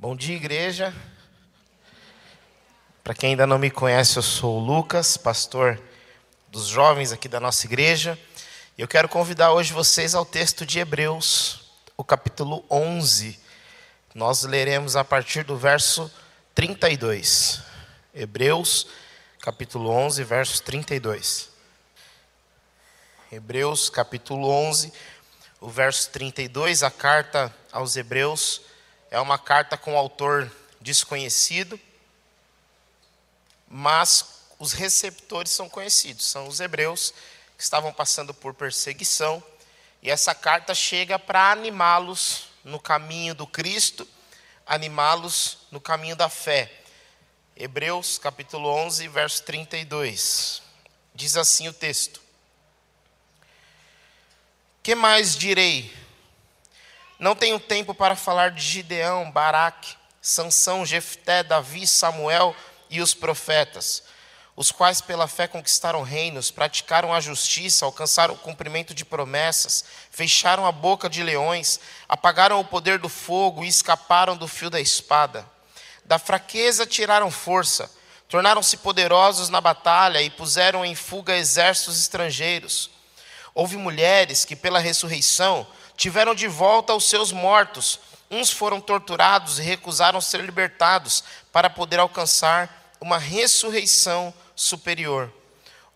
Bom dia, igreja. Para quem ainda não me conhece, eu sou o Lucas, pastor dos jovens aqui da nossa igreja. E eu quero convidar hoje vocês ao texto de Hebreus, o capítulo 11. Nós leremos a partir do verso 32. Hebreus, capítulo 11, verso 32. Hebreus, capítulo 11, o verso 32, a carta aos Hebreus é uma carta com autor desconhecido, mas os receptores são conhecidos, são os hebreus que estavam passando por perseguição, e essa carta chega para animá-los no caminho do Cristo, animá-los no caminho da fé. Hebreus capítulo 11, verso 32. Diz assim o texto: Que mais direi? Não tenho tempo para falar de Gideão, Baraque, Sansão, Jefté, Davi, Samuel e os profetas, os quais pela fé conquistaram reinos, praticaram a justiça, alcançaram o cumprimento de promessas, fecharam a boca de leões, apagaram o poder do fogo e escaparam do fio da espada. Da fraqueza tiraram força, tornaram-se poderosos na batalha e puseram em fuga exércitos estrangeiros. Houve mulheres que, pela ressurreição, tiveram de volta os seus mortos. Uns foram torturados e recusaram ser libertados para poder alcançar uma ressurreição superior.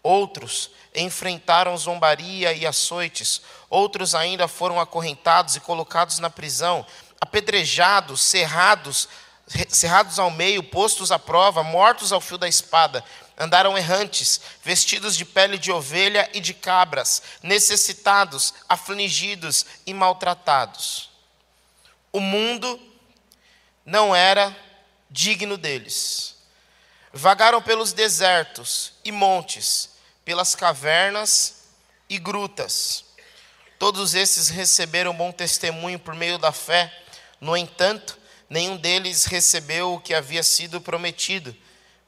Outros enfrentaram zombaria e açoites, outros ainda foram acorrentados e colocados na prisão, apedrejados, cerrados, cerrados ao meio, postos à prova, mortos ao fio da espada. Andaram errantes, vestidos de pele de ovelha e de cabras, necessitados, afligidos e maltratados. O mundo não era digno deles. Vagaram pelos desertos e montes, pelas cavernas e grutas. Todos esses receberam bom testemunho por meio da fé, no entanto, nenhum deles recebeu o que havia sido prometido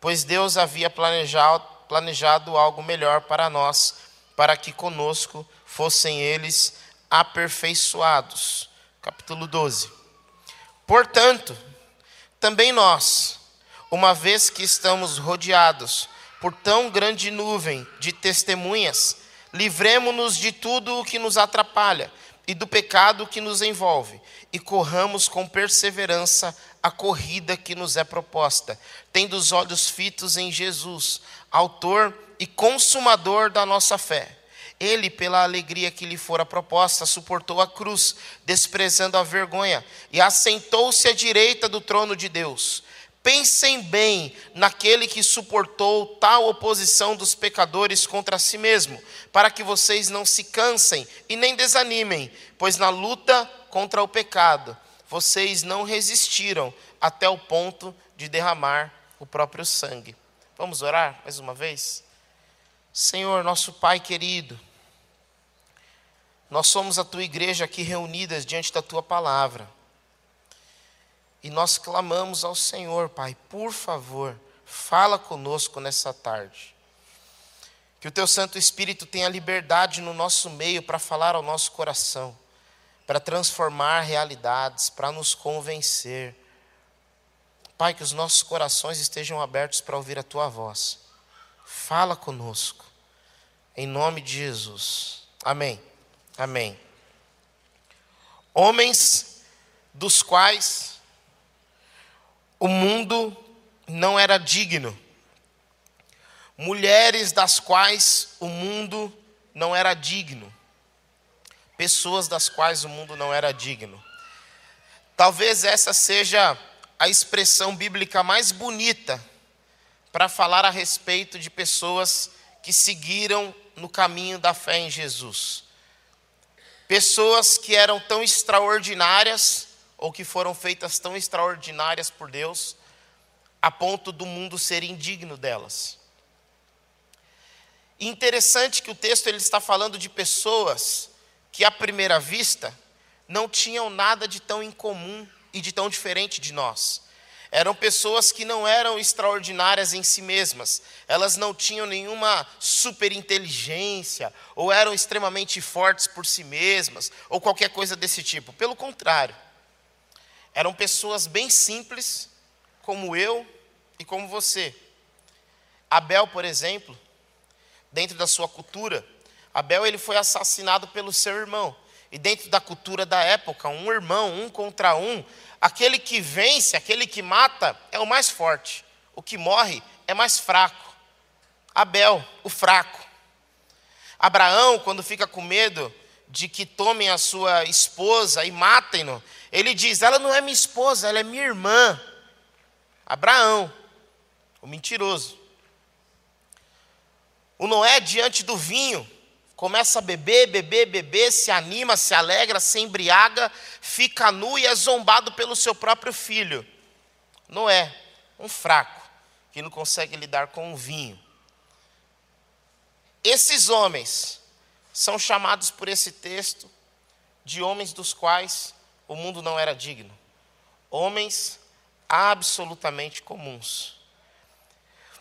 pois Deus havia planejado, planejado algo melhor para nós, para que conosco fossem eles aperfeiçoados. Capítulo 12. Portanto, também nós, uma vez que estamos rodeados por tão grande nuvem de testemunhas, livremo-nos de tudo o que nos atrapalha e do pecado que nos envolve, e corramos com perseverança a corrida que nos é proposta, tendo os olhos fitos em Jesus, autor e consumador da nossa fé. Ele, pela alegria que lhe fora proposta, suportou a cruz, desprezando a vergonha, e assentou-se à direita do trono de Deus. Pensem bem naquele que suportou tal oposição dos pecadores contra si mesmo, para que vocês não se cansem e nem desanimem, pois na luta contra o pecado vocês não resistiram até o ponto de derramar o próprio sangue. Vamos orar mais uma vez? Senhor, nosso Pai querido, nós somos a tua igreja aqui reunidas diante da tua palavra. E nós clamamos ao Senhor, Pai, por favor, fala conosco nessa tarde. Que o teu Santo Espírito tenha liberdade no nosso meio para falar ao nosso coração para transformar realidades, para nos convencer. Pai, que os nossos corações estejam abertos para ouvir a tua voz. Fala conosco, em nome de Jesus. Amém. Amém. Homens dos quais o mundo não era digno, mulheres das quais o mundo não era digno pessoas das quais o mundo não era digno. Talvez essa seja a expressão bíblica mais bonita para falar a respeito de pessoas que seguiram no caminho da fé em Jesus. Pessoas que eram tão extraordinárias, ou que foram feitas tão extraordinárias por Deus, a ponto do mundo ser indigno delas. interessante que o texto ele está falando de pessoas que à primeira vista não tinham nada de tão incomum e de tão diferente de nós. Eram pessoas que não eram extraordinárias em si mesmas, elas não tinham nenhuma superinteligência, ou eram extremamente fortes por si mesmas, ou qualquer coisa desse tipo. Pelo contrário, eram pessoas bem simples, como eu e como você. Abel, por exemplo, dentro da sua cultura, Abel ele foi assassinado pelo seu irmão. E dentro da cultura da época, um irmão, um contra um, aquele que vence, aquele que mata, é o mais forte. O que morre é mais fraco. Abel, o fraco. Abraão, quando fica com medo de que tomem a sua esposa e matem-no, ele diz: Ela não é minha esposa, ela é minha irmã. Abraão, o mentiroso. O Noé, diante do vinho, começa a beber, beber, beber, se anima, se alegra, se embriaga, fica nu e é zombado pelo seu próprio filho. Noé, um fraco, que não consegue lidar com o vinho. Esses homens são chamados por esse texto de homens dos quais o mundo não era digno. Homens absolutamente comuns.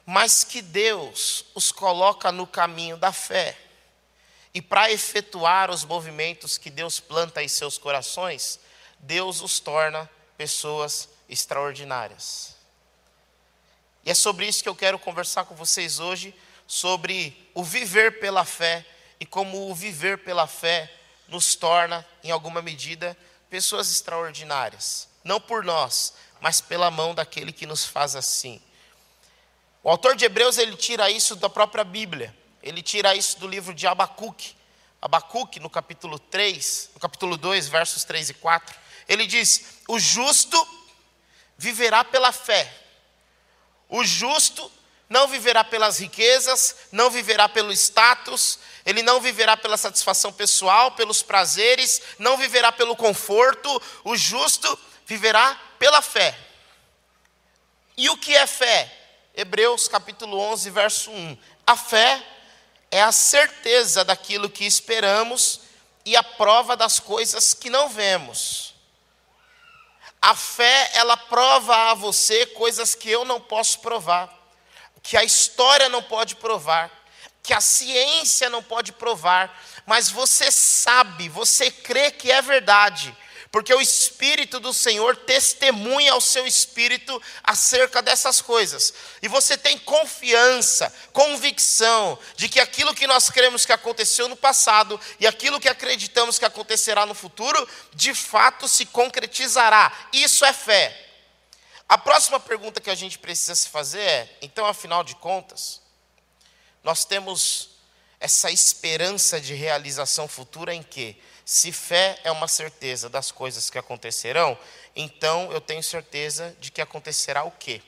Mas que Deus os coloca no caminho da fé. E para efetuar os movimentos que Deus planta em seus corações, Deus os torna pessoas extraordinárias. E é sobre isso que eu quero conversar com vocês hoje, sobre o viver pela fé e como o viver pela fé nos torna, em alguma medida, pessoas extraordinárias. Não por nós, mas pela mão daquele que nos faz assim. O autor de Hebreus ele tira isso da própria Bíblia. Ele tira isso do livro de Abacuque. Abacuque, no capítulo 3, no capítulo 2, versos 3 e 4, ele diz: "O justo viverá pela fé. O justo não viverá pelas riquezas, não viverá pelo status, ele não viverá pela satisfação pessoal, pelos prazeres, não viverá pelo conforto, o justo viverá pela fé. E o que é fé? Hebreus capítulo 11, verso 1. A fé é a certeza daquilo que esperamos e a prova das coisas que não vemos. A fé, ela prova a você coisas que eu não posso provar que a história não pode provar, que a ciência não pode provar, mas você sabe, você crê que é verdade, porque o Espírito do Senhor testemunha ao seu espírito acerca dessas coisas, e você tem confiança, convicção de que aquilo que nós cremos que aconteceu no passado e aquilo que acreditamos que acontecerá no futuro, de fato se concretizará. Isso é fé. A próxima pergunta que a gente precisa se fazer é: então, afinal de contas, nós temos essa esperança de realização futura em que, se fé é uma certeza das coisas que acontecerão, então eu tenho certeza de que acontecerá o quê?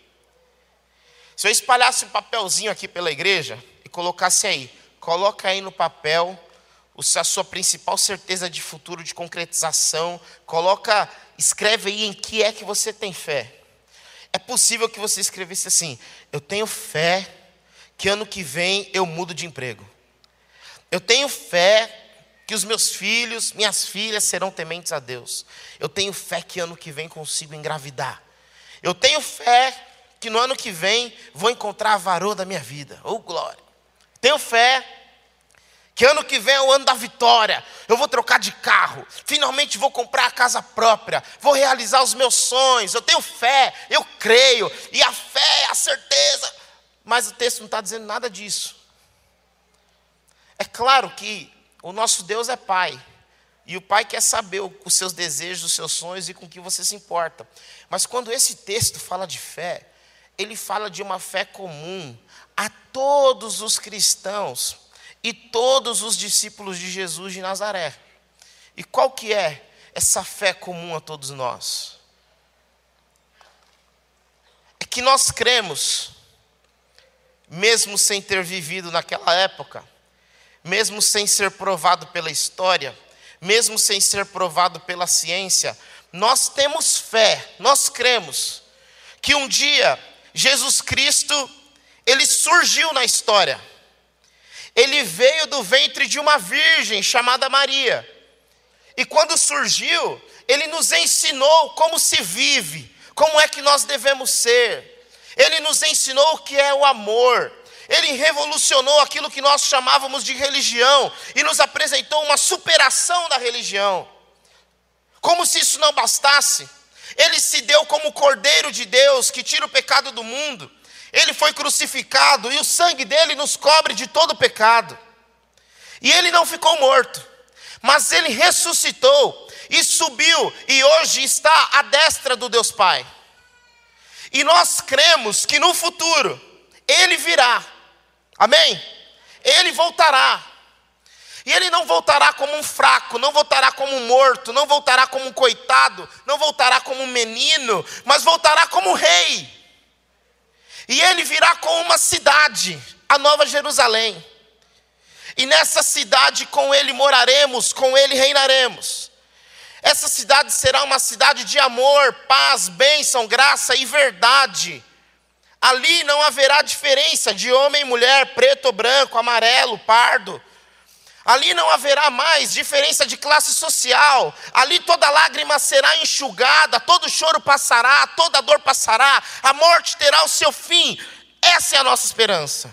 Se eu espalhasse um papelzinho aqui pela igreja e colocasse aí, coloca aí no papel a sua principal certeza de futuro, de concretização, coloca, escreve aí em que é que você tem fé. É possível que você escrevesse assim: Eu tenho fé que ano que vem eu mudo de emprego. Eu tenho fé que os meus filhos, minhas filhas serão tementes a Deus. Eu tenho fé que ano que vem consigo engravidar. Eu tenho fé que no ano que vem vou encontrar a da minha vida. Oh, glória. Tenho fé que ano que vem é o ano da vitória. Eu vou trocar de carro. Finalmente vou comprar a casa própria. Vou realizar os meus sonhos. Eu tenho fé, eu creio. E a fé é a certeza. Mas o texto não está dizendo nada disso. É claro que o nosso Deus é Pai. E o Pai quer saber os seus desejos, os seus sonhos e com que você se importa. Mas quando esse texto fala de fé, ele fala de uma fé comum a todos os cristãos e todos os discípulos de Jesus de Nazaré. E qual que é essa fé comum a todos nós? É que nós cremos, mesmo sem ter vivido naquela época, mesmo sem ser provado pela história, mesmo sem ser provado pela ciência, nós temos fé, nós cremos que um dia Jesus Cristo ele surgiu na história ele veio do ventre de uma virgem chamada Maria. E quando surgiu, ele nos ensinou como se vive, como é que nós devemos ser. Ele nos ensinou o que é o amor. Ele revolucionou aquilo que nós chamávamos de religião e nos apresentou uma superação da religião. Como se isso não bastasse, Ele se deu como Cordeiro de Deus que tira o pecado do mundo. Ele foi crucificado e o sangue dele nos cobre de todo pecado. E ele não ficou morto, mas ele ressuscitou e subiu e hoje está à destra do Deus Pai. E nós cremos que no futuro ele virá. Amém? Ele voltará. E ele não voltará como um fraco, não voltará como um morto, não voltará como um coitado, não voltará como um menino, mas voltará como um rei. E ele virá com uma cidade, a Nova Jerusalém. E nessa cidade com ele moraremos, com ele reinaremos. Essa cidade será uma cidade de amor, paz, bênção, graça e verdade. Ali não haverá diferença de homem e mulher, preto ou branco, amarelo, pardo. Ali não haverá mais diferença de classe social. Ali toda lágrima será enxugada, todo choro passará, toda dor passará, a morte terá o seu fim. Essa é a nossa esperança.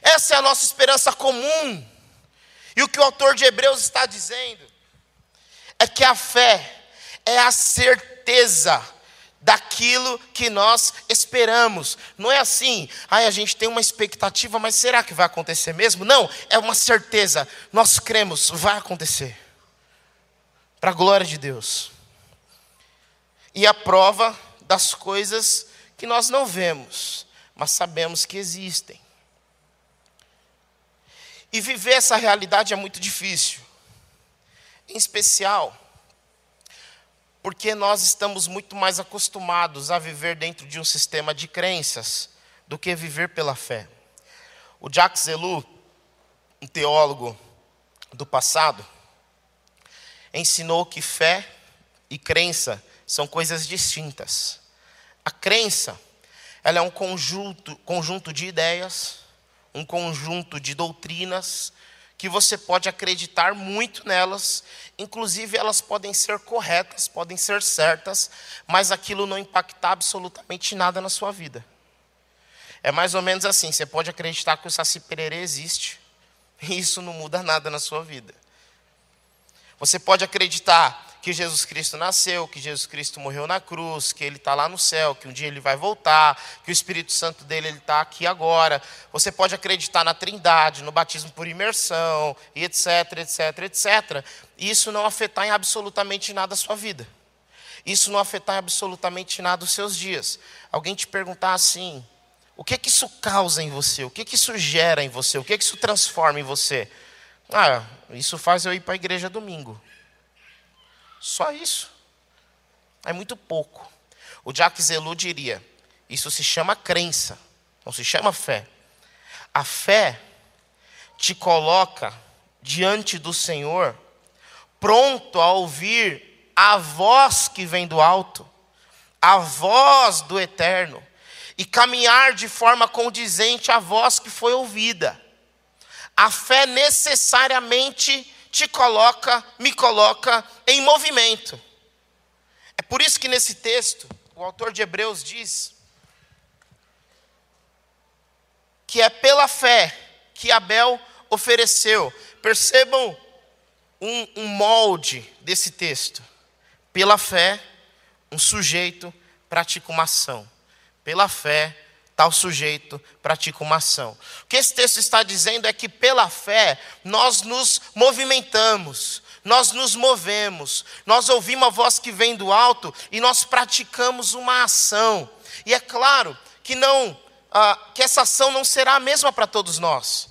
Essa é a nossa esperança comum. E o que o autor de Hebreus está dizendo é que a fé é a certeza daquilo que nós esperamos. Não é assim, ai, a gente tem uma expectativa, mas será que vai acontecer mesmo? Não, é uma certeza. Nós cremos, vai acontecer. Para a glória de Deus. E a prova das coisas que nós não vemos, mas sabemos que existem. E viver essa realidade é muito difícil. Em especial, porque nós estamos muito mais acostumados a viver dentro de um sistema de crenças do que viver pela fé. O Jacques Ellul, um teólogo do passado, ensinou que fé e crença são coisas distintas. A crença, ela é um conjunto, conjunto de ideias, um conjunto de doutrinas que você pode acreditar muito nelas, inclusive elas podem ser corretas, podem ser certas, mas aquilo não impactar absolutamente nada na sua vida. É mais ou menos assim: você pode acreditar que o Saci Pererê existe, e isso não muda nada na sua vida. Você pode acreditar que Jesus Cristo nasceu, que Jesus Cristo morreu na cruz, que ele está lá no céu, que um dia ele vai voltar, que o Espírito Santo dele está aqui agora. Você pode acreditar na Trindade, no batismo por imersão, e etc, etc, etc. E isso não afetar em absolutamente nada a sua vida. Isso não afetar em absolutamente nada os seus dias. Alguém te perguntar assim: o que que isso causa em você? O que que isso gera em você? O que que isso transforma em você? Ah, isso faz eu ir para a igreja domingo. Só isso. É muito pouco. O Jacques Zelu diria: isso se chama crença, não se chama fé. A fé te coloca diante do Senhor, pronto a ouvir a voz que vem do alto, a voz do eterno, e caminhar de forma condizente à voz que foi ouvida. A fé necessariamente te coloca, me coloca em movimento. É por isso que nesse texto, o autor de Hebreus diz que é pela fé que Abel ofereceu. Percebam um, um molde desse texto. Pela fé, um sujeito pratica uma ação. Pela fé, tal sujeito pratica uma ação. O que esse texto está dizendo é que pela fé nós nos movimentamos, nós nos movemos, nós ouvimos a voz que vem do alto e nós praticamos uma ação. E é claro que não, ah, que essa ação não será a mesma para todos nós.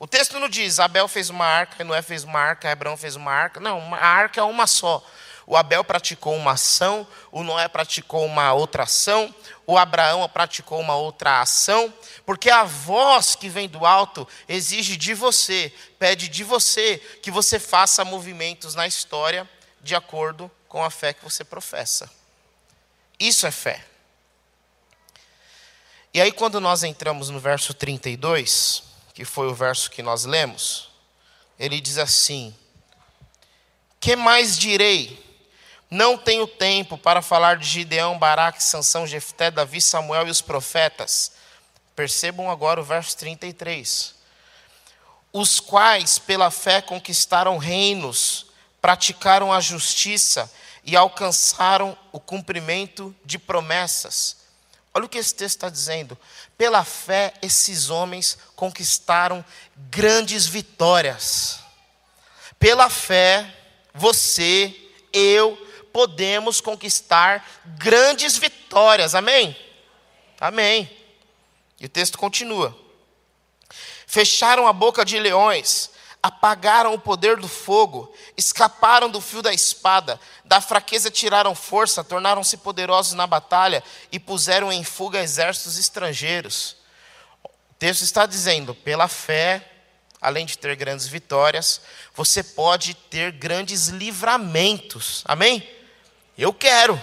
O texto não diz, Abel fez uma arca, Noé fez uma arca, Abraão fez uma arca. Não, a arca é uma só. O Abel praticou uma ação, o Noé praticou uma outra ação, o Abraão praticou uma outra ação, porque a voz que vem do alto exige de você, pede de você que você faça movimentos na história de acordo com a fé que você professa. Isso é fé. E aí, quando nós entramos no verso 32, que foi o verso que nós lemos, ele diz assim: Que mais direi? Não tenho tempo para falar de Gideão, Baraque, Sansão, Jefté, Davi, Samuel e os profetas. Percebam agora o verso 33. Os quais, pela fé, conquistaram reinos, praticaram a justiça, e alcançaram o cumprimento de promessas. Olha o que esse texto está dizendo. Pela fé, esses homens conquistaram grandes vitórias. Pela fé, você, eu, podemos conquistar grandes vitórias. Amém? Amém. E o texto continua. Fecharam a boca de leões, apagaram o poder do fogo, escaparam do fio da espada, da fraqueza tiraram força, tornaram-se poderosos na batalha e puseram em fuga exércitos estrangeiros. O texto está dizendo: pela fé, além de ter grandes vitórias, você pode ter grandes livramentos. Amém? Eu quero.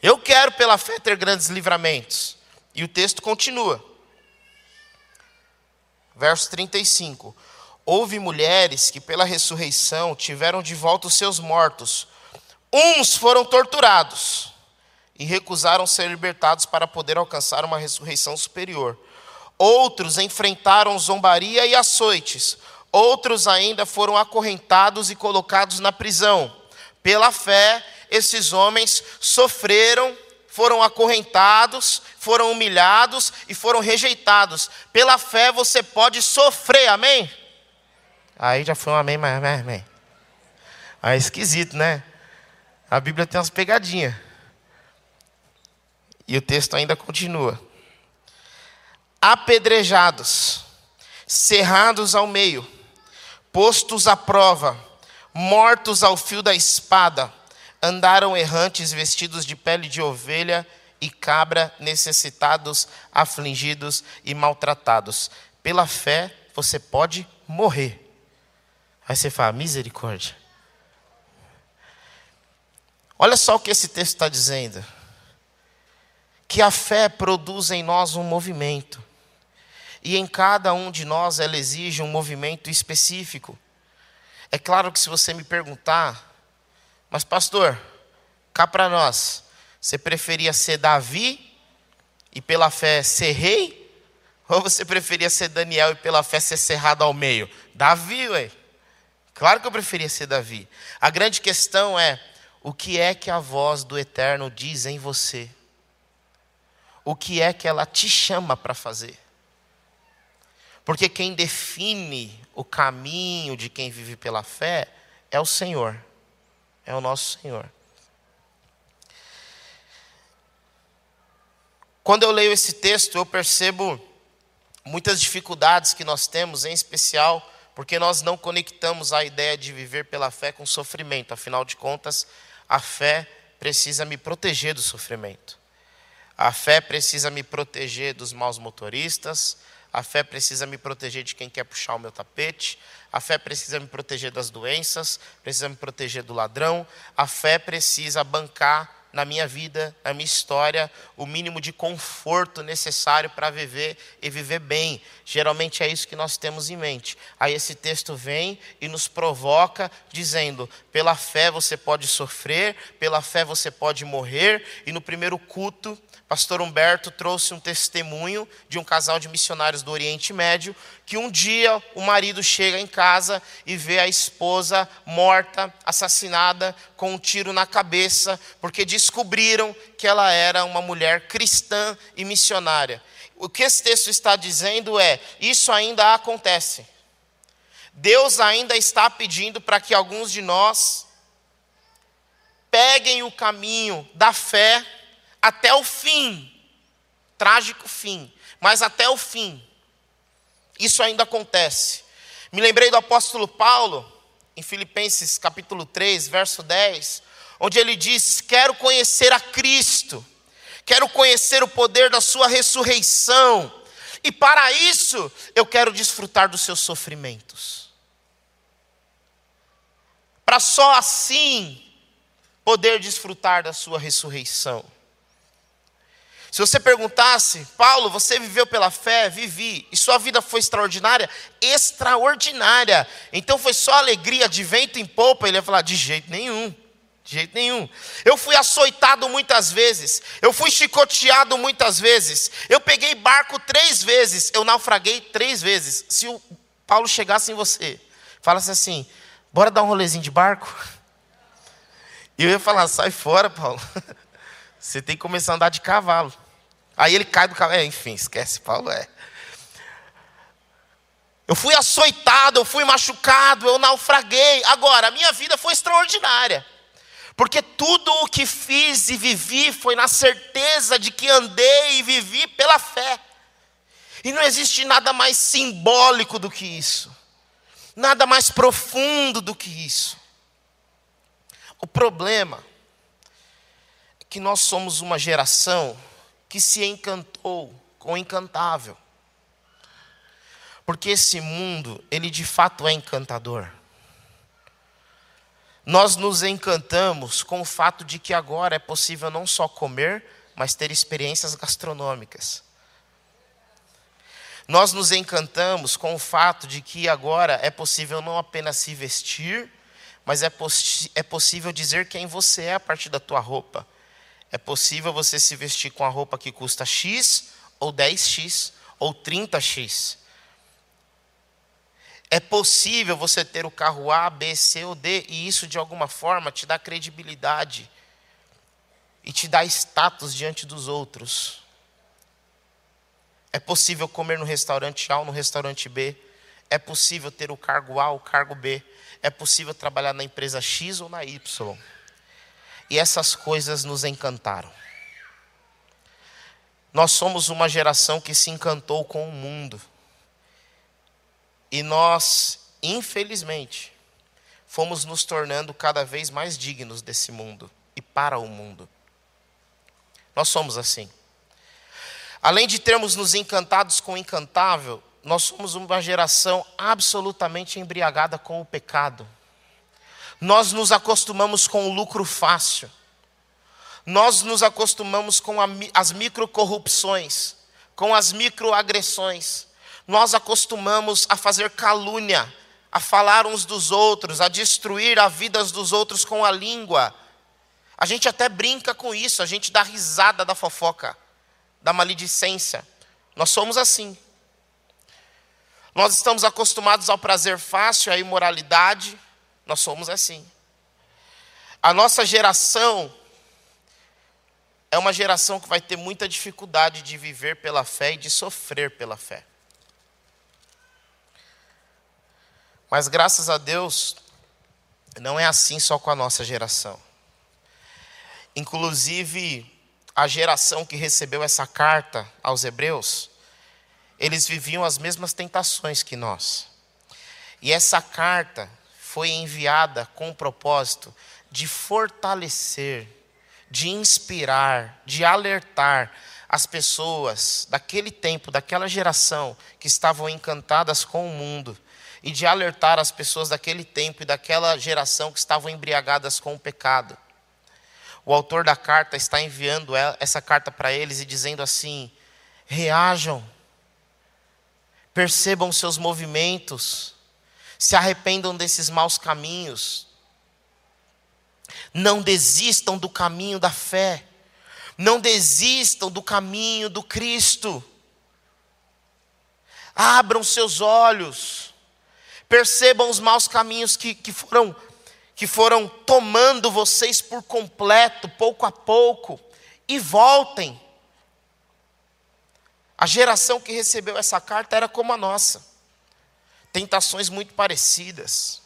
Eu quero, pela fé, ter grandes livramentos. E o texto continua. Verso 35. Houve mulheres que, pela ressurreição, tiveram de volta os seus mortos. Uns foram torturados e recusaram ser libertados para poder alcançar uma ressurreição superior. Outros enfrentaram zombaria e açoites. Outros ainda foram acorrentados e colocados na prisão. Pela fé, esses homens sofreram, foram acorrentados, foram humilhados e foram rejeitados. Pela fé você pode sofrer, amém? Aí já foi um amém, mas amém, amém. Aí é esquisito, né? A Bíblia tem umas pegadinhas. E o texto ainda continua. Apedrejados, cerrados ao meio, postos à prova, mortos ao fio da espada, andaram errantes vestidos de pele de ovelha e cabra, necessitados, afligidos e maltratados. Pela fé, você pode morrer. Aí você fala, misericórdia. Olha só o que esse texto está dizendo. Que a fé produz em nós um movimento. E em cada um de nós ela exige um movimento específico. É claro que se você me perguntar, mas, pastor, cá para nós, você preferia ser Davi e pela fé ser rei? Ou você preferia ser Daniel e pela fé ser cerrado ao meio? Davi, ué. Claro que eu preferia ser Davi. A grande questão é: o que é que a voz do Eterno diz em você? O que é que ela te chama para fazer? Porque quem define o caminho de quem vive pela fé é o Senhor é o nosso Senhor. Quando eu leio esse texto, eu percebo muitas dificuldades que nós temos, em especial porque nós não conectamos a ideia de viver pela fé com sofrimento. Afinal de contas, a fé precisa me proteger do sofrimento. A fé precisa me proteger dos maus motoristas, a fé precisa me proteger de quem quer puxar o meu tapete. A fé precisa me proteger das doenças, precisa me proteger do ladrão. A fé precisa bancar na minha vida, na minha história, o mínimo de conforto necessário para viver e viver bem. Geralmente é isso que nós temos em mente. Aí esse texto vem e nos provoca, dizendo: pela fé você pode sofrer, pela fé você pode morrer, e no primeiro culto Pastor Humberto trouxe um testemunho de um casal de missionários do Oriente Médio que um dia o marido chega em casa e vê a esposa morta, assassinada com um tiro na cabeça, porque descobriram que ela era uma mulher cristã e missionária. O que esse texto está dizendo é: isso ainda acontece. Deus ainda está pedindo para que alguns de nós peguem o caminho da fé até o fim. Trágico fim, mas até o fim. Isso ainda acontece. Me lembrei do apóstolo Paulo, em Filipenses capítulo 3, verso 10, onde ele diz: Quero conhecer a Cristo, quero conhecer o poder da Sua ressurreição, e para isso eu quero desfrutar dos seus sofrimentos. Para só assim poder desfrutar da Sua ressurreição. Se você perguntasse, Paulo, você viveu pela fé? Vivi. E sua vida foi extraordinária? Extraordinária. Então foi só alegria de vento em polpa? Ele ia falar: de jeito nenhum. De jeito nenhum. Eu fui açoitado muitas vezes. Eu fui chicoteado muitas vezes. Eu peguei barco três vezes. Eu naufraguei três vezes. Se o Paulo chegasse em você, falasse assim: bora dar um rolezinho de barco? E eu ia falar: sai fora, Paulo. Você tem que começar a andar de cavalo. Aí ele cai do cavalo. É, enfim, esquece, Paulo. É. Eu fui açoitado, eu fui machucado, eu naufraguei. Agora, a minha vida foi extraordinária. Porque tudo o que fiz e vivi foi na certeza de que andei e vivi pela fé. E não existe nada mais simbólico do que isso. Nada mais profundo do que isso. O problema é que nós somos uma geração que se encantou com o encantável. Porque esse mundo, ele de fato é encantador. Nós nos encantamos com o fato de que agora é possível não só comer, mas ter experiências gastronômicas. Nós nos encantamos com o fato de que agora é possível não apenas se vestir, mas é, é possível dizer quem você é a partir da tua roupa. É possível você se vestir com a roupa que custa X, ou 10X, ou 30X. É possível você ter o carro A, B, C ou D, e isso de alguma forma te dá credibilidade e te dá status diante dos outros. É possível comer no restaurante A ou no restaurante B. É possível ter o cargo A ou o cargo B. É possível trabalhar na empresa X ou na Y. E essas coisas nos encantaram. Nós somos uma geração que se encantou com o mundo. E nós, infelizmente, fomos nos tornando cada vez mais dignos desse mundo e para o mundo. Nós somos assim. Além de termos nos encantados com o encantável, nós somos uma geração absolutamente embriagada com o pecado. Nós nos acostumamos com o lucro fácil. Nós nos acostumamos com as microcorrupções, com as microagressões. Nós acostumamos a fazer calúnia, a falar uns dos outros, a destruir a vida dos outros com a língua. A gente até brinca com isso, a gente dá risada da fofoca da maledicência. Nós somos assim. Nós estamos acostumados ao prazer fácil, à imoralidade. Nós somos assim. A nossa geração é uma geração que vai ter muita dificuldade de viver pela fé e de sofrer pela fé. Mas graças a Deus, não é assim só com a nossa geração. Inclusive, a geração que recebeu essa carta aos Hebreus, eles viviam as mesmas tentações que nós. E essa carta foi enviada com o propósito de fortalecer, de inspirar, de alertar as pessoas daquele tempo, daquela geração que estavam encantadas com o mundo, e de alertar as pessoas daquele tempo e daquela geração que estavam embriagadas com o pecado. O autor da carta está enviando essa carta para eles e dizendo assim: reajam, percebam seus movimentos, se arrependam desses maus caminhos, não desistam do caminho da fé, não desistam do caminho do Cristo, abram seus olhos, percebam os maus caminhos que, que foram que foram tomando vocês por completo, pouco a pouco, e voltem. A geração que recebeu essa carta era como a nossa, tentações muito parecidas.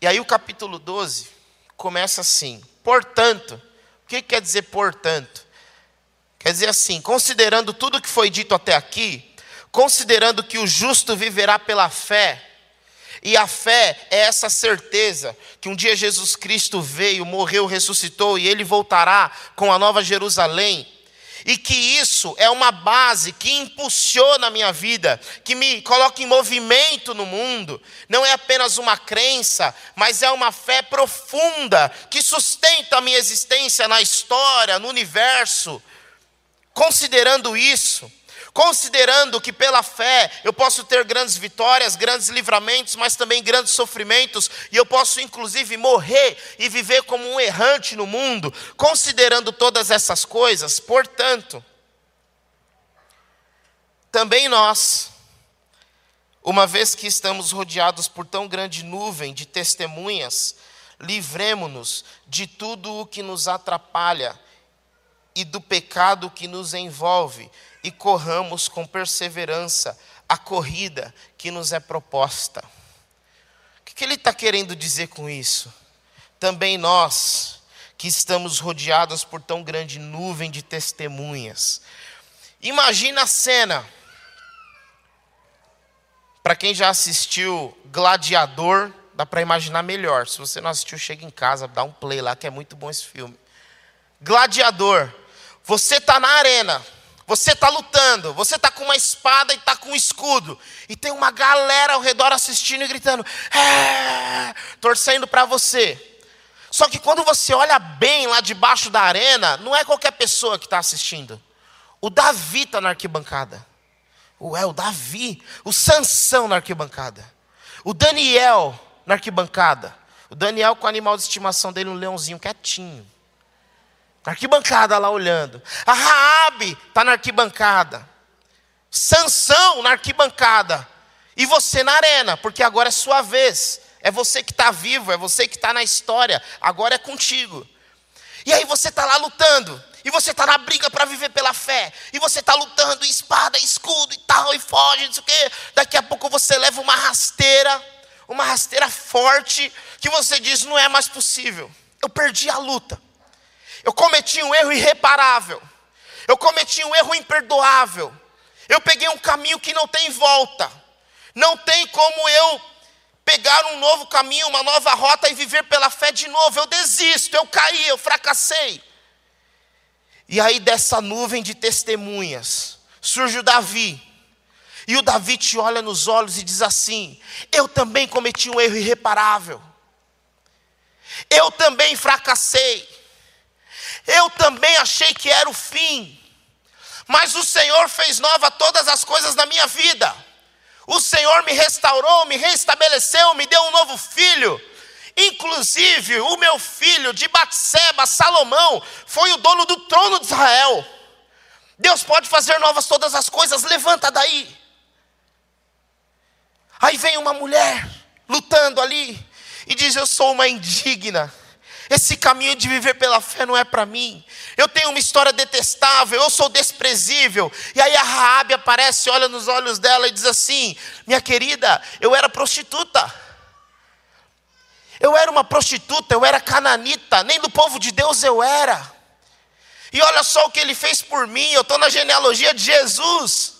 E aí o capítulo 12 começa assim: portanto, o que quer dizer portanto? Quer dizer assim, considerando tudo que foi dito até aqui, considerando que o justo viverá pela fé, e a fé é essa certeza que um dia Jesus Cristo veio, morreu, ressuscitou e ele voltará com a nova Jerusalém. E que isso é uma base que impulsiona a minha vida, que me coloca em movimento no mundo. Não é apenas uma crença, mas é uma fé profunda que sustenta a minha existência na história, no universo. Considerando isso, considerando que pela fé eu posso ter grandes vitórias, grandes livramentos, mas também grandes sofrimentos, e eu posso inclusive morrer e viver como um errante no mundo, considerando todas essas coisas, portanto, também nós, uma vez que estamos rodeados por tão grande nuvem de testemunhas, livremo-nos de tudo o que nos atrapalha e do pecado que nos envolve, e corramos com perseverança a corrida que nos é proposta. O que ele está querendo dizer com isso? Também nós, que estamos rodeados por tão grande nuvem de testemunhas. Imagina a cena. Para quem já assistiu Gladiador, dá para imaginar melhor. Se você não assistiu, chega em casa, dá um play lá, que é muito bom esse filme. Gladiador. Você está na arena, você está lutando, você está com uma espada e está com um escudo, e tem uma galera ao redor assistindo e gritando, é! torcendo para você. Só que quando você olha bem lá debaixo da arena, não é qualquer pessoa que está assistindo. O Davi está na arquibancada. Ué, o Davi, o Sansão na arquibancada. O Daniel na arquibancada. O Daniel com o animal de estimação dele, um leãozinho quietinho. Na arquibancada lá olhando. A Raabe está na arquibancada. Sansão na arquibancada. E você na arena, porque agora é sua vez. É você que está vivo, é você que está na história. Agora é contigo. E aí você está lá lutando. E você está na briga para viver pela fé. E você está lutando, espada, escudo e tal, e foge, não sei o quê. Daqui a pouco você leva uma rasteira, uma rasteira forte, que você diz: não é mais possível. Eu perdi a luta. Eu cometi um erro irreparável. Eu cometi um erro imperdoável. Eu peguei um caminho que não tem volta. Não tem como eu pegar um novo caminho, uma nova rota e viver pela fé de novo. Eu desisto, eu caí, eu fracassei. E aí dessa nuvem de testemunhas surge o Davi. E o Davi te olha nos olhos e diz assim: Eu também cometi um erro irreparável. Eu também fracassei. Eu também achei que era o fim, mas o Senhor fez nova todas as coisas na minha vida. O Senhor me restaurou, me restabeleceu, me deu um novo filho. Inclusive, o meu filho de Batseba, Salomão, foi o dono do trono de Israel. Deus pode fazer novas todas as coisas, levanta daí. Aí vem uma mulher lutando ali e diz: Eu sou uma indigna. Esse caminho de viver pela fé não é para mim. Eu tenho uma história detestável, eu sou desprezível. E aí a Raabe aparece, olha nos olhos dela e diz assim: "Minha querida, eu era prostituta. Eu era uma prostituta, eu era cananita, nem do povo de Deus eu era. E olha só o que ele fez por mim, eu estou na genealogia de Jesus.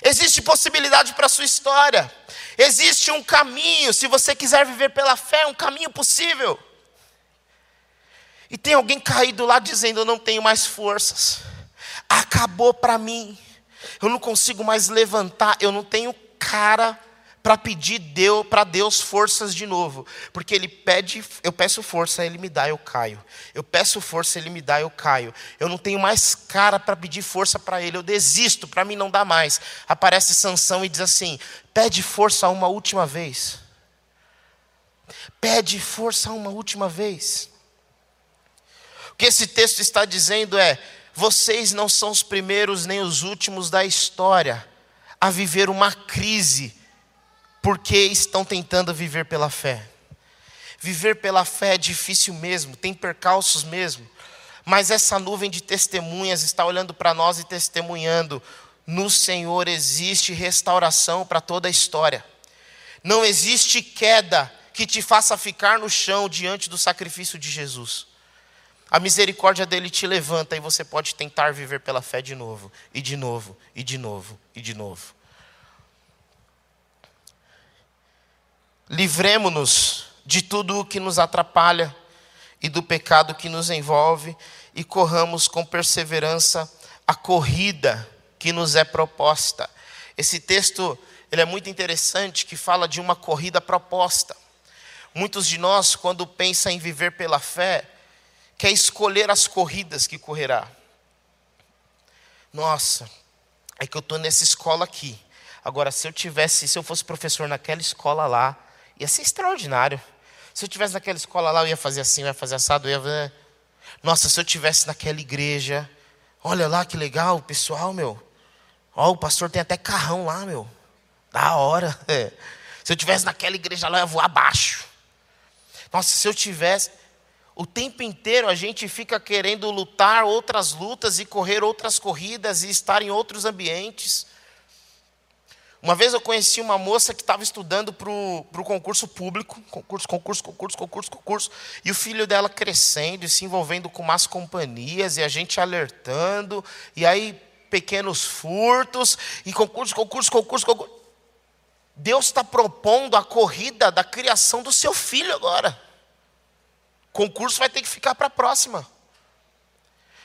Existe possibilidade para a sua história. Existe um caminho, se você quiser viver pela fé, um caminho possível. E tem alguém caído lá dizendo: Eu não tenho mais forças, acabou para mim, eu não consigo mais levantar, eu não tenho cara para pedir Deus, para Deus forças de novo, porque Ele pede, eu peço força, Ele me dá, eu caio. Eu peço força, Ele me dá, eu caio. Eu não tenho mais cara para pedir força para Ele, eu desisto, para mim não dá mais. Aparece Sansão e diz assim: pede força uma última vez. Pede força uma última vez. O que esse texto está dizendo é: vocês não são os primeiros nem os últimos da história a viver uma crise porque estão tentando viver pela fé. Viver pela fé é difícil mesmo, tem percalços mesmo, mas essa nuvem de testemunhas está olhando para nós e testemunhando: no Senhor existe restauração para toda a história. Não existe queda que te faça ficar no chão diante do sacrifício de Jesus. A misericórdia dele te levanta e você pode tentar viver pela fé de novo, e de novo, e de novo, e de novo. Livremos-nos de tudo o que nos atrapalha e do pecado que nos envolve e corramos com perseverança a corrida que nos é proposta. Esse texto ele é muito interessante que fala de uma corrida proposta. Muitos de nós, quando pensam em viver pela fé, quer escolher as corridas que correrá. Nossa, é que eu estou nessa escola aqui. Agora, se eu tivesse, se eu fosse professor naquela escola lá, Ia ser extraordinário. Se eu tivesse naquela escola lá, eu ia fazer assim, eu ia fazer assado, eu ia. Nossa, se eu tivesse naquela igreja, olha lá que legal, o pessoal, meu. Ó, o pastor tem até carrão lá, meu. Da hora. É. Se eu tivesse naquela igreja lá, eu ia voar abaixo. Nossa, se eu tivesse. O tempo inteiro a gente fica querendo lutar outras lutas e correr outras corridas e estar em outros ambientes. Uma vez eu conheci uma moça que estava estudando para o concurso público, concurso, concurso, concurso, concurso, concurso, e o filho dela crescendo e se envolvendo com más companhias, e a gente alertando, e aí pequenos furtos, e concurso, concurso, concurso, concurso. Deus está propondo a corrida da criação do seu filho agora. Concurso vai ter que ficar para a próxima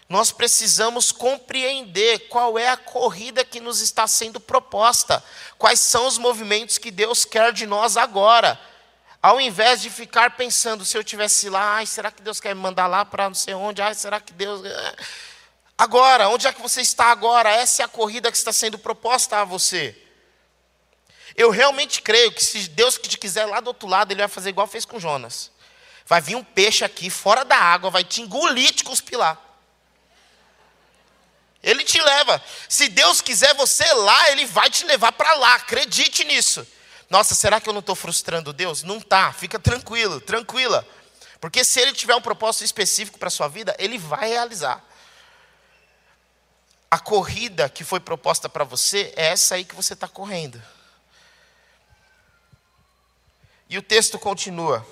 nós precisamos compreender qual é a corrida que nos está sendo proposta, quais são os movimentos que Deus quer de nós agora. Ao invés de ficar pensando, se eu tivesse lá, ai, será que Deus quer me mandar lá para não sei onde? Ai, será que Deus. Agora, onde é que você está agora? Essa é a corrida que está sendo proposta a você. Eu realmente creio que se Deus te quiser lá do outro lado, Ele vai fazer igual fez com Jonas. Vai vir um peixe aqui, fora da água, vai te engolir, te cuspir lá. Ele te leva. Se Deus quiser você lá, Ele vai te levar para lá. Acredite nisso. Nossa, será que eu não estou frustrando Deus? Não tá. Fica tranquilo, tranquila. Porque se Ele tiver um propósito específico para a sua vida, Ele vai realizar. A corrida que foi proposta para você é essa aí que você está correndo. E o texto continua: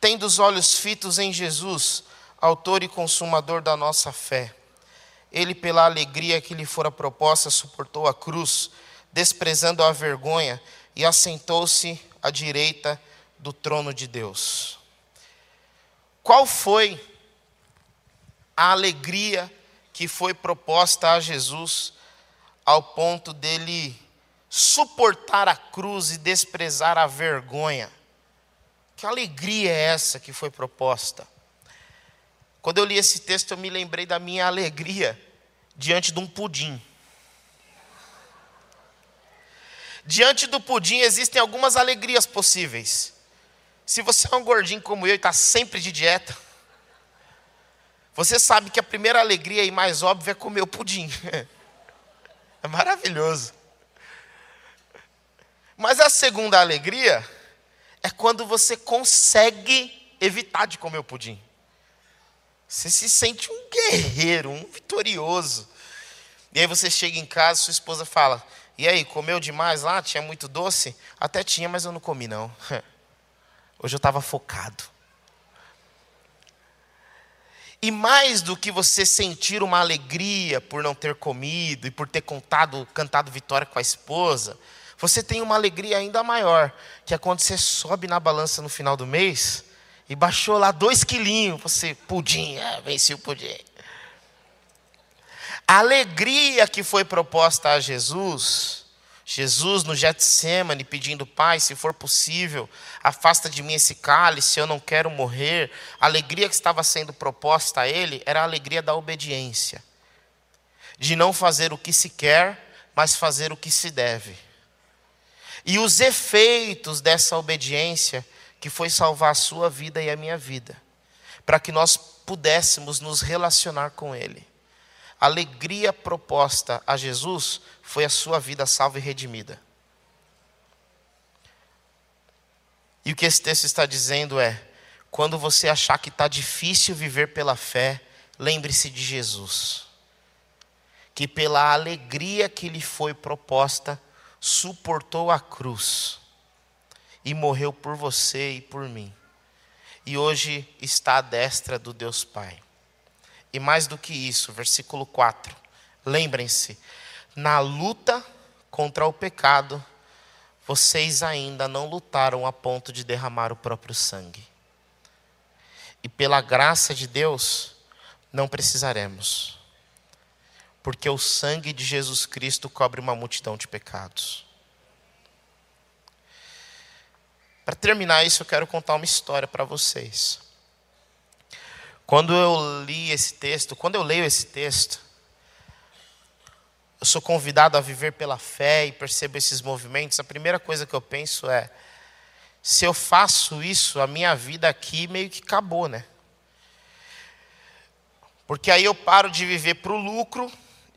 tendo os olhos fitos em Jesus, autor e consumador da nossa fé ele, pela alegria que lhe fora proposta, suportou a cruz, desprezando a vergonha, e assentou-se à direita do trono de Deus. Qual foi a alegria que foi proposta a Jesus ao ponto dele suportar a cruz e desprezar a vergonha? Que alegria é essa que foi proposta? Quando eu li esse texto, eu me lembrei da minha alegria diante de um pudim. Diante do pudim existem algumas alegrias possíveis. Se você é um gordinho como eu e está sempre de dieta, você sabe que a primeira alegria e mais óbvia é comer o pudim. É maravilhoso. Mas a segunda alegria é quando você consegue evitar de comer o pudim. Você se sente um guerreiro, um vitorioso. E aí você chega em casa, sua esposa fala: E aí, comeu demais lá? Tinha muito doce? Até tinha, mas eu não comi, não. Hoje eu estava focado. E mais do que você sentir uma alegria por não ter comido e por ter contado, cantado vitória com a esposa, você tem uma alegria ainda maior, que é quando você sobe na balança no final do mês e baixou lá dois quilinhos. Você, pudim, é, venci o pudim. A alegria que foi proposta a Jesus, Jesus no Getsemane pedindo, Pai, se for possível, afasta de mim esse cálice, eu não quero morrer. A alegria que estava sendo proposta a ele era a alegria da obediência. De não fazer o que se quer, mas fazer o que se deve. E os efeitos dessa obediência que foi salvar a sua vida e a minha vida, para que nós pudéssemos nos relacionar com Ele. A alegria proposta a Jesus foi a sua vida salva e redimida. E o que esse texto está dizendo é: quando você achar que está difícil viver pela fé, lembre-se de Jesus, que pela alegria que lhe foi proposta, suportou a cruz e morreu por você e por mim. E hoje está à destra do Deus Pai. E mais do que isso, versículo 4. Lembrem-se, na luta contra o pecado, vocês ainda não lutaram a ponto de derramar o próprio sangue. E pela graça de Deus, não precisaremos. Porque o sangue de Jesus Cristo cobre uma multidão de pecados. Para terminar isso, eu quero contar uma história para vocês. Quando eu li esse texto, quando eu leio esse texto, eu sou convidado a viver pela fé e percebo esses movimentos. A primeira coisa que eu penso é: se eu faço isso, a minha vida aqui meio que acabou, né? Porque aí eu paro de viver para o lucro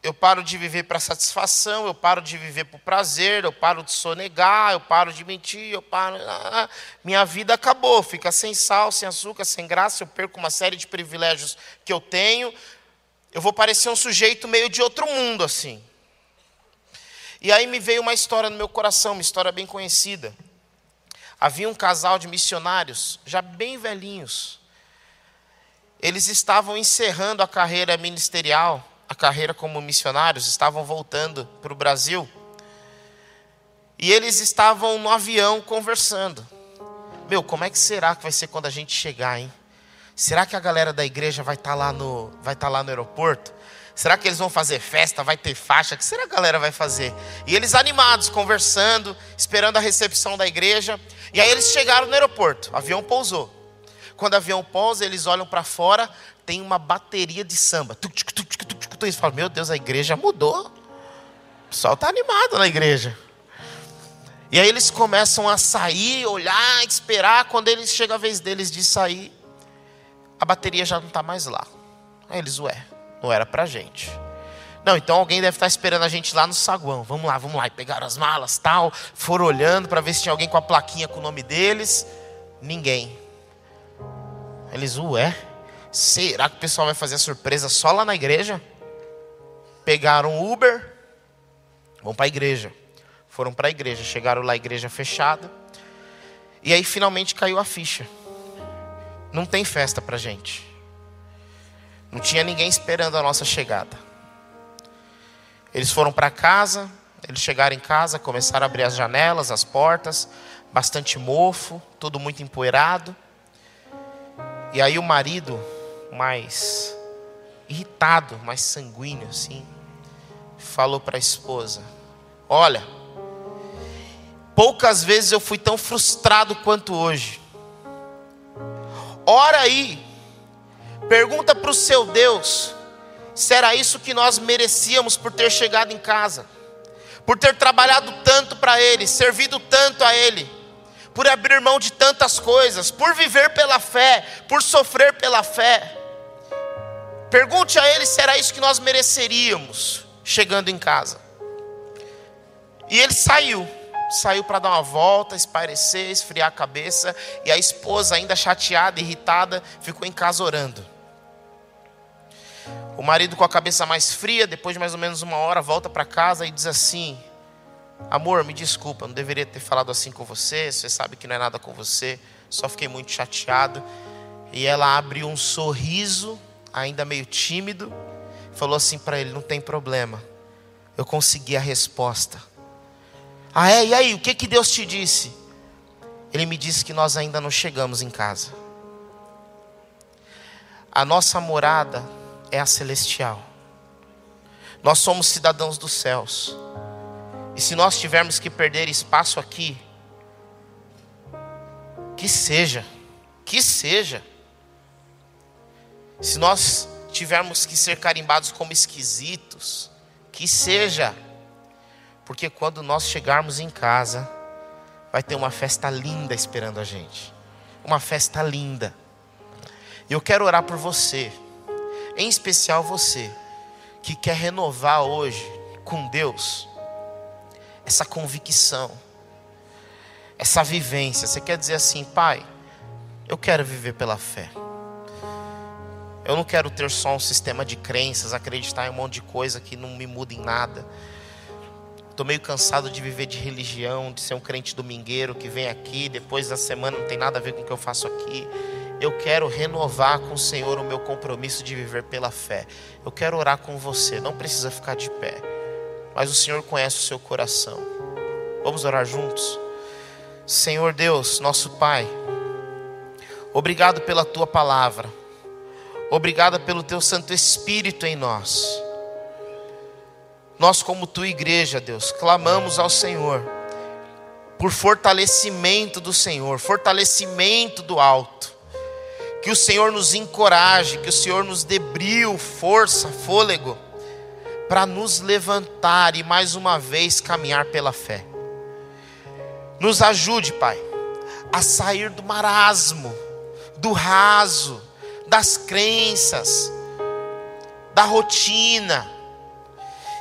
eu paro de viver para satisfação, eu paro de viver por prazer, eu paro de sonegar, eu paro de mentir, eu paro. Ah, minha vida acabou, fica sem sal, sem açúcar, sem graça, eu perco uma série de privilégios que eu tenho. Eu vou parecer um sujeito meio de outro mundo assim. E aí me veio uma história no meu coração, uma história bem conhecida. Havia um casal de missionários, já bem velhinhos. Eles estavam encerrando a carreira ministerial a carreira como missionários, estavam voltando para o Brasil. E eles estavam no avião conversando. Meu, como é que será que vai ser quando a gente chegar, hein? Será que a galera da igreja vai estar tá lá no, vai estar tá lá no aeroporto? Será que eles vão fazer festa? Vai ter faixa? O que será que a galera vai fazer? E eles animados, conversando, esperando a recepção da igreja. E aí eles chegaram no aeroporto. O avião pousou. Quando o avião pousa, eles olham para fora, tem uma bateria de samba. Tuc, tuc, tuc, escutam isso e falam: Meu Deus, a igreja mudou. O pessoal está animado na igreja. E aí eles começam a sair, olhar, esperar. Quando eles chega a vez deles de sair, a bateria já não está mais lá. Aí eles, ué, não era para gente. Não, então alguém deve estar tá esperando a gente lá no saguão. Vamos lá, vamos lá. E pegaram as malas, tal. Foram olhando para ver se tinha alguém com a plaquinha com o nome deles. Ninguém. Eles, ué, será que o pessoal vai fazer a surpresa só lá na igreja? pegaram Uber, vão para a igreja. Foram para a igreja, chegaram lá, a igreja fechada. E aí finalmente caiu a ficha. Não tem festa para gente. Não tinha ninguém esperando a nossa chegada. Eles foram para casa, eles chegaram em casa, começaram a abrir as janelas, as portas, bastante mofo, tudo muito empoeirado. E aí o marido, mais irritado, mais sanguíneo assim, falou para a esposa: Olha, poucas vezes eu fui tão frustrado quanto hoje. Ora aí, pergunta para o seu Deus se era isso que nós merecíamos por ter chegado em casa, por ter trabalhado tanto para Ele, servido tanto a Ele, por abrir mão de tantas coisas, por viver pela fé, por sofrer pela fé. Pergunte a Ele se era isso que nós mereceríamos chegando em casa. E ele saiu, saiu para dar uma volta, espairecer, esfriar a cabeça, e a esposa, ainda chateada, irritada, ficou em casa orando. O marido, com a cabeça mais fria, depois de mais ou menos uma hora, volta para casa e diz assim: Amor, me desculpa, não deveria ter falado assim com você. Você sabe que não é nada com você, só fiquei muito chateado. E ela abre um sorriso, ainda meio tímido, falou assim para ele: Não tem problema, eu consegui a resposta. Ah, é? E aí, o que, que Deus te disse? Ele me disse que nós ainda não chegamos em casa. A nossa morada é a celestial. Nós somos cidadãos dos céus. E se nós tivermos que perder espaço aqui, que seja, que seja. Se nós tivermos que ser carimbados como esquisitos, que seja, porque quando nós chegarmos em casa, vai ter uma festa linda esperando a gente, uma festa linda. Eu quero orar por você, em especial você, que quer renovar hoje com Deus essa convicção, essa vivência. Você quer dizer assim, Pai, eu quero viver pela fé. Eu não quero ter só um sistema de crenças, acreditar em um monte de coisa que não me muda em nada. Estou meio cansado de viver de religião, de ser um crente domingueiro que vem aqui, depois da semana não tem nada a ver com o que eu faço aqui. Eu quero renovar com o Senhor o meu compromisso de viver pela fé. Eu quero orar com você, não precisa ficar de pé, mas o Senhor conhece o seu coração. Vamos orar juntos? Senhor Deus, nosso Pai, obrigado pela tua palavra. Obrigada pelo teu Santo Espírito em nós. Nós, como tua igreja, Deus, clamamos ao Senhor por fortalecimento do Senhor, fortalecimento do alto. Que o Senhor nos encoraje, que o Senhor nos dê brio, força, fôlego, para nos levantar e mais uma vez caminhar pela fé. Nos ajude, Pai, a sair do marasmo, do raso, das crenças, da rotina,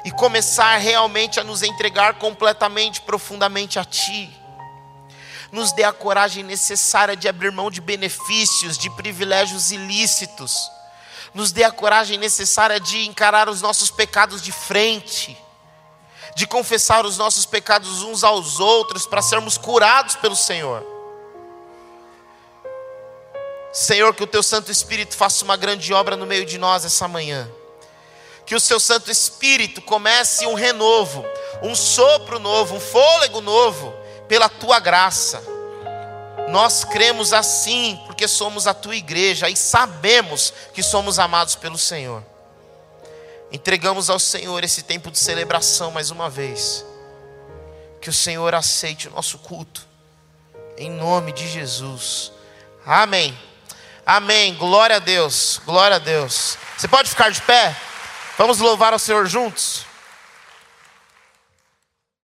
e começar realmente a nos entregar completamente, profundamente a Ti. Nos dê a coragem necessária de abrir mão de benefícios, de privilégios ilícitos. Nos dê a coragem necessária de encarar os nossos pecados de frente, de confessar os nossos pecados uns aos outros para sermos curados pelo Senhor. Senhor, que o Teu Santo Espírito faça uma grande obra no meio de nós essa manhã que o seu Santo Espírito comece um renovo, um sopro novo, um fôlego novo, pela tua graça. Nós cremos assim, porque somos a tua igreja e sabemos que somos amados pelo Senhor. Entregamos ao Senhor esse tempo de celebração mais uma vez. Que o Senhor aceite o nosso culto, em nome de Jesus. Amém. Amém. Glória a Deus. Glória a Deus. Você pode ficar de pé? Vamos louvar ao Senhor juntos?